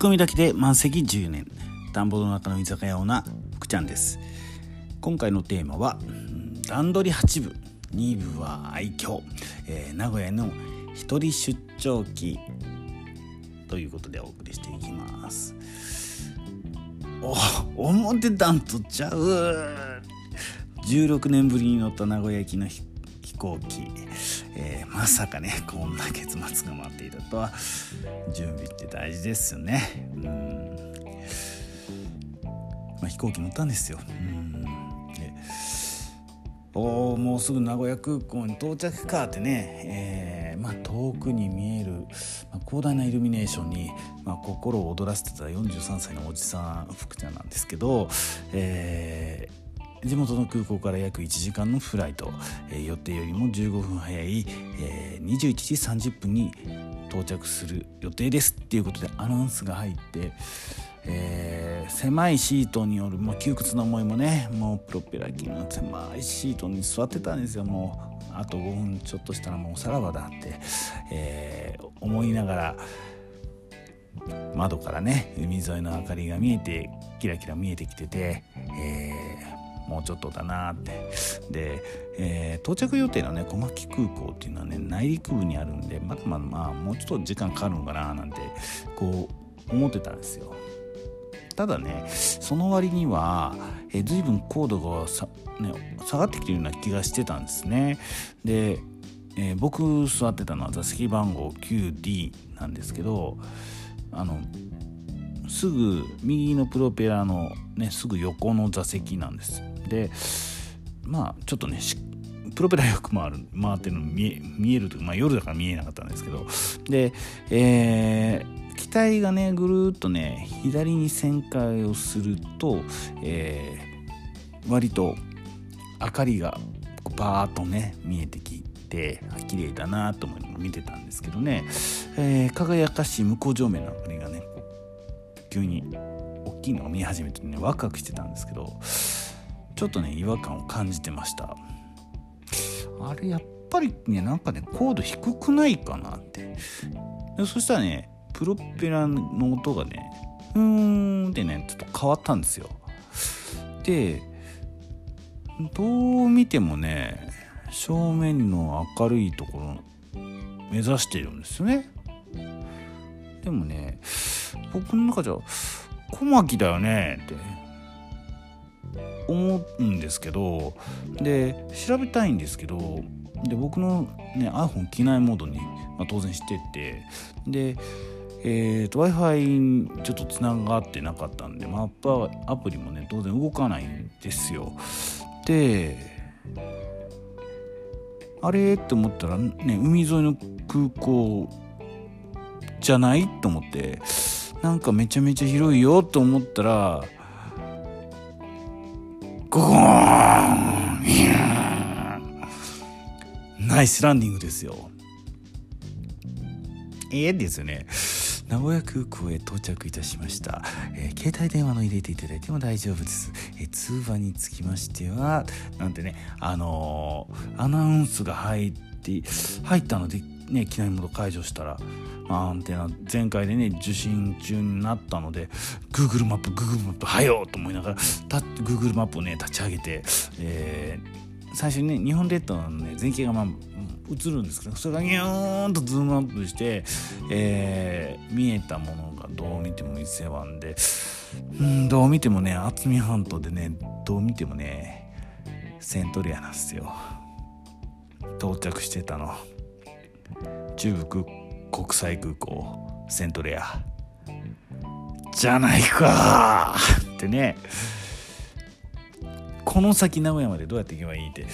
込みだけで満席10年。田んぼの中の居酒屋オーナー福ちゃんです。今回のテーマは段取り8部2部は愛嬌、えー、名古屋の一人出張記ということでお送りしていきます。お思ってたんとちゃう。16年ぶりに乗った名古屋行きの飛行機、えー、まさかねこんな結末が待っていたとは準備って大事ですよね。うん。まあ、飛行機乗ったんですよ。うん。おもうすぐ名古屋空港に到着かってね、えーまあ、遠くに見える、まあ、広大なイルミネーションに、まあ、心を躍らせてた43歳のおじさん福ちゃんなんですけど、えー地元の空港から約1時間のフライト、えー、予定よりも15分早い、えー、21時30分に到着する予定ですっていうことでアナウンスが入って、えー、狭いシートによるもう窮屈な思いもねもうプロペラ機の狭いシートに座ってたんですよ。もうあと5分ちょっとしたらもうさらばだって、えー、思いながら窓からね海沿いの明かりが見えてキラキラ見えてきてて、えーもうちょっとだなって。で、えー、到着予定のね小牧空港っていうのはね内陸部にあるんでまだまだまあもうちょっと時間かかるのかななんてこう思ってたんですよ。ただねその割には、えー、随分高度がさ、ね、下がってきてるような気がしてたんですね。で、えー、僕座ってたのは座席番号 9D なんですけどあのすぐ右のプロペラのねすぐ横の座席なんです。でまあちょっとねプロペラよく回る回ってるの見え見えるとまあ夜だから見えなかったんですけど。で、えー、機体がねぐるっとね左に旋回をすると、えー、割と明かりがバーッとね見えてきて綺麗だなと思い見てたんですけどね、えー、輝かしい向こう上面の明かりがね急に大きいのが見始めてねワクワクしてたんですけどちょっとね違和感を感じてました。あれやっぱりねなんかね高度低くないかなって。でそしたらねプロペラの音がねうーんってねちょっと変わったんですよ。でどう見てもね正面の明るいところ目指してるんですよね。でもね僕の中じゃ小牧だよねって思うんですけどで調べたいんですけどで僕の、ね、iPhone 機内モードに、まあ、当然しててでえーと、w i f i ちょっとつながってなかったんでマップアプリもね当然動かないんですよ。であれって思ったらね海沿いの空港じゃない？と思ってなんかめちゃめちゃ広いよと思ったらゴーンナイスランディングですよ。ええですよね。名古屋空港へ到着いたしました、えー、携帯電話の入れていただいても大丈夫です、えー、通話につきましてはなんてねあのー、アナウンスが入って入ったのでね機内モード解除したらアンテナ全開でね受信中になったので Google マップ Google マップはよと思いながら Google マップをね立ち上げて、えー、最初にね日本列島のね全景がまあ映るんですけどそれがギューンとズームアップして、えー、見えたものがどう見ても伊勢湾でうんどう見てもね渥美半島でねどう見てもねセントリアなんですよ。到着してたの。中部国際空港セントレア。じゃないか。ってね。この先名古屋までどうやって行けばいいって。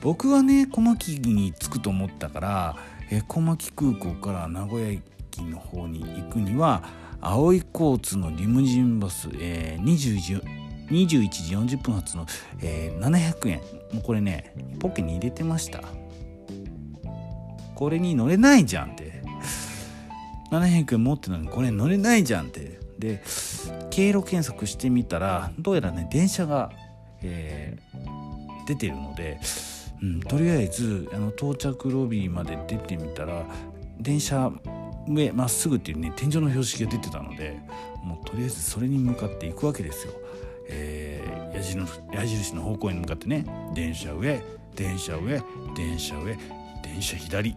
僕はね小牧に着くと思ったからえ小牧空港から名古屋駅の方に行くには青い交通のリムジンバス、えー、21, 21時40分発の、えー、700円。もうこれねポッケに入れてました。これに乗れないじゃんって。700円持ってるのにこれ乗れないじゃんって。で経路検索してみたらどうやらね電車が、えー、出てるので、うん、とりあえずあの到着ロビーまで出てみたら電車上まっすぐっていうね天井の標識が出てたのでもうとりあえずそれに向かっていくわけですよ。えー、矢印の矢印の方向に向かってね電車上電車上電車上電車左、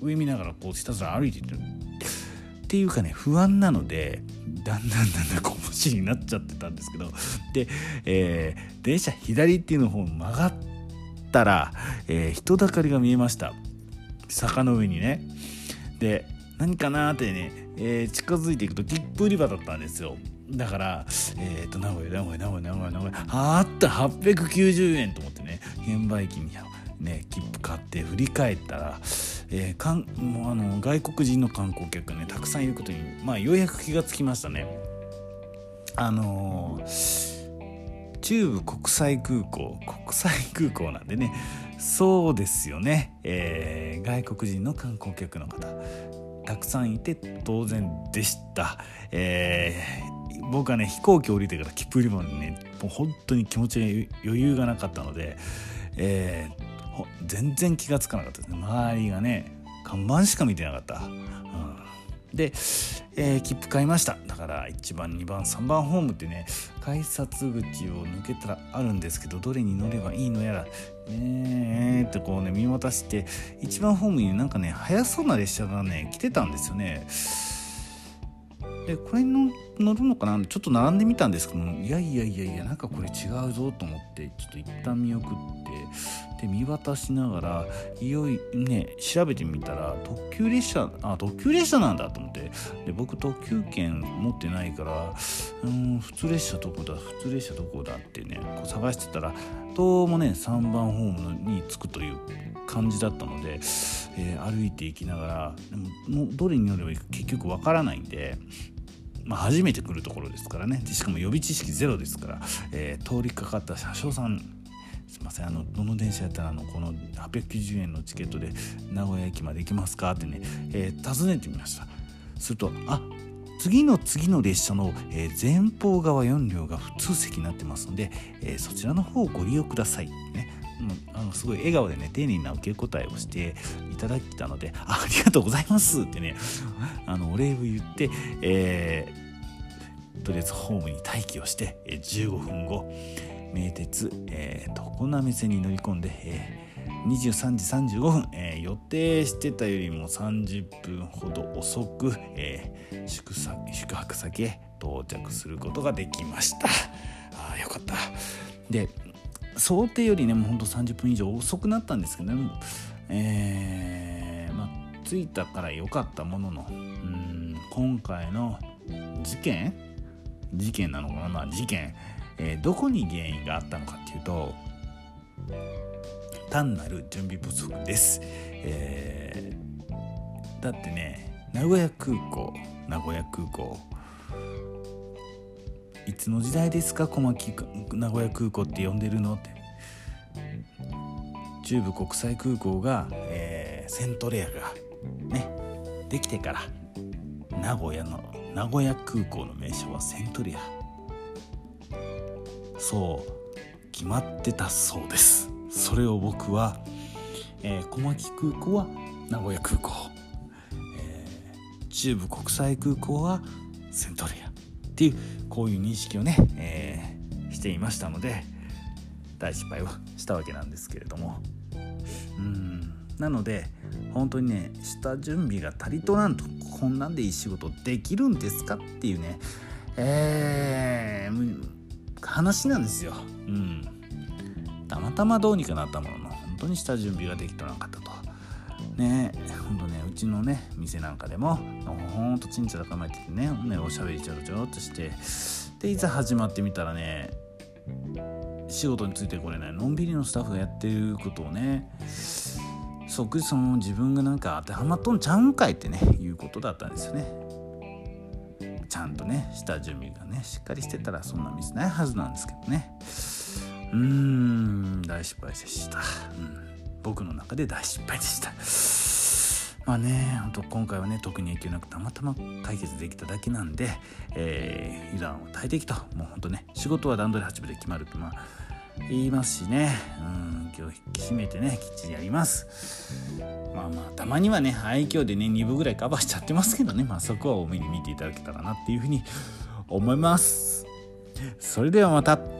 上見ながらこうひたすら歩いていってる。っていうかね不安なのでだんだんだんだんこぼしになっちゃってたんですけど。で、えー、電車左っていうの方曲がったら、えー、人だかりが見えました。坂の上にね。で何かなってね、えー、近づいていくと切符売り場だったんですよ。だから、えっ、ー、と、名古屋、名古屋、名古屋、名古屋、名古屋、あった890円と思ってね、券売機にね、切符買って振り返ったら、えー、かんもうあの外国人の観光客がね、たくさんいることに、まあ、ようやく気がつきましたね。あのー、中部国際空港、国際空港なんでね、そうですよね、えー、外国人の観光客の方たくさんいて当然でした、えー、僕はね飛行機降りてから切符売り場にねもう本当に気持ちに余裕がなかったので、えー、全然気が付かなかったですね。周りがね看板しか見てなかった、うん。で、えー、切符買いました。だから1番2番3番ホームってね改札口を抜けたらあるんですけどどれに乗ればいいのやらねえってこうね見渡して1番ホームになんかね速そうな列車がね来てたんですよね。でこれに乗るのかな？ちょっと並んでみたんですけどもいやいやいやいやなんかこれ違うぞと思ってちょっと一旦見送ってで見渡しながらいよいね調べてみたら特急列車あ特急列車なんだと思って。で僕特急券持ってないからうん普通列車どこだ普通列車どこだってねこう探してたらどうもね3番ホームに着くという感じだったので、えー、歩いていきながらでももどれに乗ればいいか結局わからないんでまあ、初めて来るところですからね。しかも予備知識ゼロですから、えー、通りかかった車掌さんすいません。あのどの電車やったらあのこの890円のチケットで名古屋駅まで行きますかってね、えー、尋ねてみました。するとあ次の次の列車の、えー、前方側4両が普通席になってますので、えー、そちらの方をご利用ください。ね。あのすごい笑顔でね丁寧な受け答えをしていただいたので「ありがとうございます」ってねあのお礼を言って、えー、とりあえずホームに待機をして、えー、15分後名鉄、えー、常滑線に乗り込んで、えー、23時35分、えー、予定してたよりも30分ほど遅く、えー、宿宿泊先へ到着することができました。あよかった。で想定よりねもうほんと30分以上遅くなったんですけどね、えー、まあ、着いたから良かったもののうん今回の事件？事件なのかな？事件、えー、どこに原因があったのかっていうと単なる準備不足です、えー、だってね名古屋空港名古屋空港。いつの時代ですか？小牧名古屋空港って呼んでるのって。中部国際空港が、えー、セントレアがねできてから名古屋の名古屋空港の名称はセントレア。そう決まってたそうです。それを僕は、えー、小牧空港は名古屋空港、えー、中部国際空港はセントレアっていうこういう認識をね、えー、していましたので大失敗をしたわけなんですけれども。うん。なので本当にね下準備が足りとらんとこんなんでいい仕事できるんですかっていうね。えー、話なんですよ。うん。たまたまどうにかなったものの本当に下準備ができとらなかったと。ねほんとねうちのね店なんかでもほんとちんちゃら構えててねねおしゃべりちょろちょろっとしてでいざ始まってみたらね仕事についてこれないのんびりのスタッフがやってることをねそっくりその自分がなんか当てはまっとんちゃうんかいってねいうことだったんですよねちゃんとね下準備がねしっかりしてたらそんなミスないはずなんですけどね。うーん大失敗でした、うん、僕の中で大失敗でした。まあね、ほんと今回はね、特に影響なくたまたま解決できただけなんで、えー、油断を耐えてきた。もうほんとね、仕事は段取り8分で決まるまあ、言いますしね、うん、今日引き締めてねきっちりやります。まあまあたまにはね愛嬌でね2部ぐらいカバーしちゃってますけどね。まあそこは多めに見ていただけたらなっていうふうに思います。それではまた。